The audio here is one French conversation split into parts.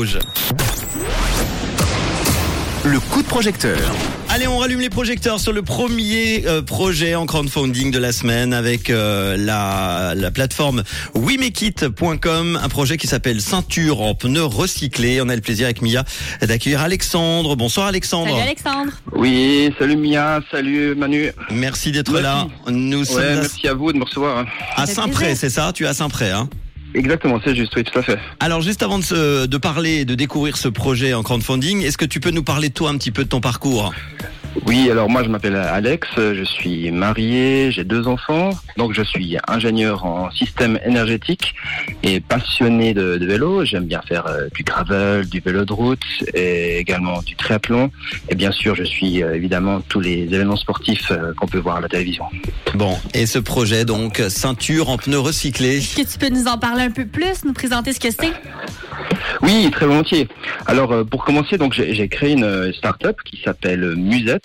Rouge. Le coup de projecteur. Allez, on rallume les projecteurs sur le premier euh, projet en crowdfunding de la semaine avec euh, la, la plateforme WeMakeIt.com, un projet qui s'appelle Ceinture en pneus recyclés. On a le plaisir avec Mia d'accueillir Alexandre. Bonsoir Alexandre. Salut Alexandre. Oui, salut Mia, salut Manu. Merci d'être là. Nous sommes Ouais, merci à vous de me recevoir. à, Saint-Pré, c'est ça? Tu es à Saint-Pré, hein? Exactement, c'est juste, oui, tout à fait. Alors juste avant de, se- de parler de découvrir ce projet en crowdfunding, est-ce que tu peux nous parler toi un petit peu de ton parcours? Oui, alors moi je m'appelle Alex, je suis marié, j'ai deux enfants, donc je suis ingénieur en système énergétique et passionné de, de vélo. J'aime bien faire euh, du gravel, du vélo de route et également du triathlon. Et bien sûr, je suis euh, évidemment tous les événements sportifs euh, qu'on peut voir à la télévision. Bon, et ce projet donc, ceinture en pneus recyclés. Est-ce que tu peux nous en parler un peu plus, nous présenter ce que c'est? Oui, très volontiers. Alors euh, pour commencer, donc j'ai créé une euh, start-up qui s'appelle euh, Musette.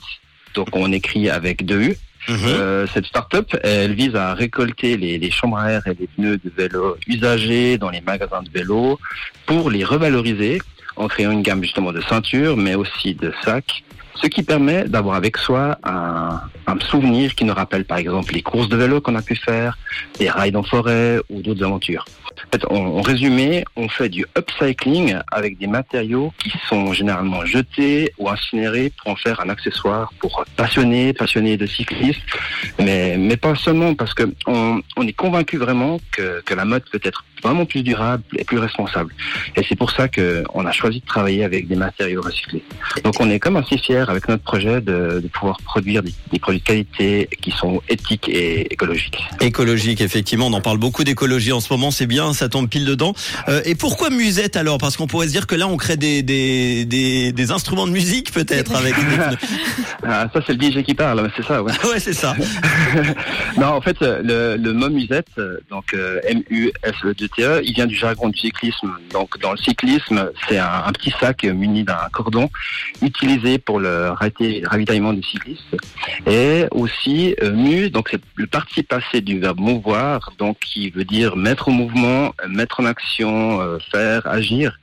Donc on écrit avec deux U. Mhm. Euh, cette start-up, elle vise à récolter les, les chambres à air et les pneus de vélo usagés dans les magasins de vélo pour les revaloriser en créant une gamme justement de ceintures, mais aussi de sacs, ce qui permet d'avoir avec soi un, un souvenir qui nous rappelle par exemple les courses de vélo qu'on a pu faire, des rides en forêt ou d'autres aventures. En résumé, on fait du upcycling avec des matériaux qui sont généralement jetés ou incinérés pour en faire un accessoire pour passionnés, passionnés de cyclisme, mais, mais pas seulement parce que on, on est convaincu vraiment que, que la mode peut être vraiment plus durable et plus responsable. Et c'est pour ça que on a choisi de travailler avec des matériaux recyclés. Donc on est comme assez fiers avec notre projet de, de pouvoir produire des, des produits de qualité qui sont éthiques et écologiques. Écologique, effectivement, on en parle beaucoup d'écologie en ce moment, c'est bien, ça tombe pile dedans. Euh, et pourquoi musette alors? Parce qu'on pourrait se dire que là, on crée des, des, des, des instruments de musique peut-être avec. Ah, ça c'est le DJ qui parle, c'est ça, ouais. Ouais, c'est ça. non, en fait, euh, le, le mot musette, euh, donc euh, M-U-S-E-T-E, E, il vient du jargon du cyclisme. Donc, dans le cyclisme, c'est un, un petit sac muni d'un cordon utilisé pour le ravitaillement des cyclistes. Et aussi, euh, mu, donc c'est le participe passé du verbe mouvoir, donc qui veut dire mettre au mouvement, mettre en action, euh, faire, agir.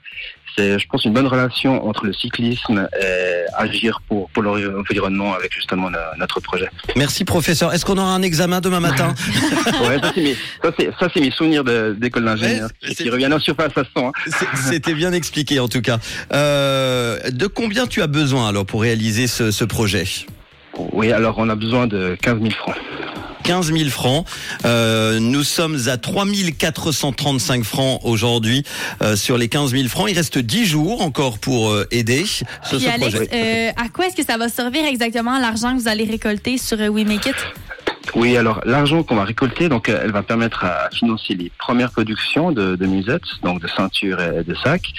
C'est, je pense, une bonne relation entre le cyclisme et agir pour, pour l'environnement avec justement notre projet. Merci professeur. Est-ce qu'on aura un examen demain matin? Ouais, ça c'est mes, ça, c'est- ça, c'est mes souvenirs de- d'école d'ingénieur Ouais, qui reviennent en surface à ce temps. hein. C'était bien expliqué en tout cas. Euh, de combien tu as besoin alors pour réaliser ce, ce projet? Oui, alors on a besoin de 15 000 francs. 15 000 francs. Euh, nous sommes à 3 435 francs aujourd'hui euh, sur les 15 000 francs. Il reste 10 jours encore pour euh, aider ce, ce Alex, projet. euh, à quoi est-ce que ça va servir exactement l'argent que vous allez récolter sur euh, We Make It? Oui, alors l'argent qu'on va récolter, donc euh, elle va permettre à financer les premières productions de, de musettes, donc de ceintures et de sacs.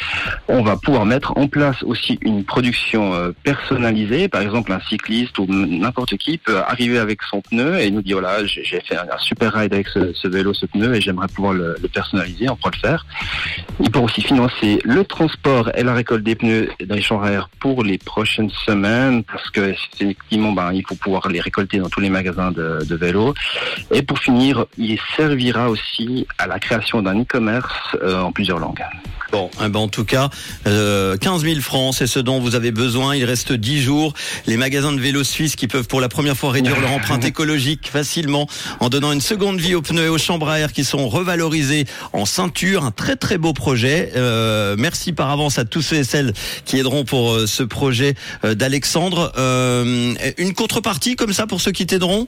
On va pouvoir mettre en place aussi une production euh, personnalisée. Par exemple, un cycliste ou n'importe qui peut arriver avec son pneu et nous dire voilà, j'ai fait un, super ride avec ce, vélo, ce pneu, et j'aimerais pouvoir le, personnaliser. On pourra le faire. Il pourra aussi financer le transport et la récolte des pneus dans les pour les prochaines semaines, parce que effectivement, ben, il faut pouvoir les récolter dans tous les magasins de, de Et pour finir, il servira aussi à la création d'un e-commerce euh, en plusieurs langues. Bon, eh ben, en tout cas, euh, 15 000 francs, c'est ce dont vous avez besoin. Il reste 10 jours. Les magasins de vélos suisses qui peuvent pour la première fois réduire leur empreinte écologique facilement en donnant une seconde vie aux pneus et aux chambres à air qui sont revalorisés en ceinture. Un très très beau projet. Euh, merci par avance à tous ceux et celles qui aideront pour euh, ce projet euh, d'Alexandre. Euh, une contrepartie comme ça pour ceux qui t'aideront?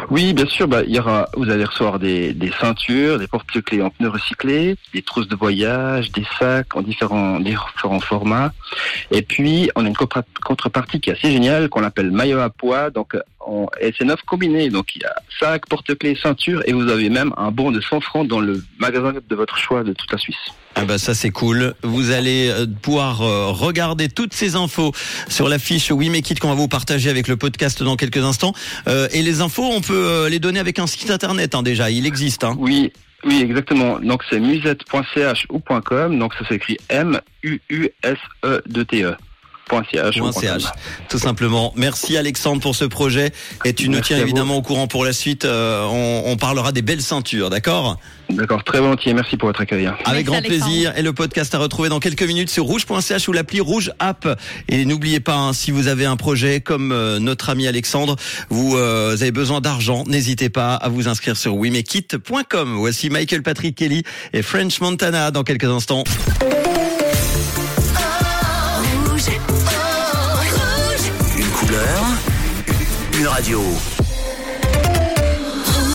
Oui, bien sûr, bah, il y aura, vous allez recevoir des, ceintures, des porte-clés en pneus recyclés, des trousses de voyage, des sacs en différents, formats. Et puis, on a une contrepartie qui est assez géniale, qu'on appelle maillot à poids. Donc, c'est neuf combiné. Donc, il y a sac, porte-clés, ceinture, et vous avez même un bon de 100 francs dans le magasin de votre choix de toute la Suisse. Ah bah ça c'est cool. Vous allez euh, pouvoir euh, regarder toutes ces infos sur la fiche We Make It qu'on va vous partager avec le podcast dans quelques instants. Euh, et les infos, on peut euh, les donner avec un site internet hein, déjà. Il existe. Hein. Oui, oui, exactement. Donc, c'est musette.ch ou .com. Donc, ça s'écrit M-U-U-S-E-D-T-E. .ch, ou .ch, tout simplement. Merci Alexandre pour ce projet et tu nous Merci tiens vous. évidemment au courant pour la suite. Euh, on, on parlera des belles ceintures, d'accord? D'accord, très volontiers. Merci pour votre accueil. Avec Merci, grand Alexandre. plaisir. Et le podcast à retrouver dans quelques minutes sur rouge.ch ou l'appli Rouge App. Et n'oubliez pas, hein, si vous avez un projet comme euh, notre ami Alexandre, vous euh, avez besoin d'argent, n'hésitez pas à vous inscrire sur wimekit.com. Voici Michael Patrick Kelly et French Montana dans quelques instants. Radio.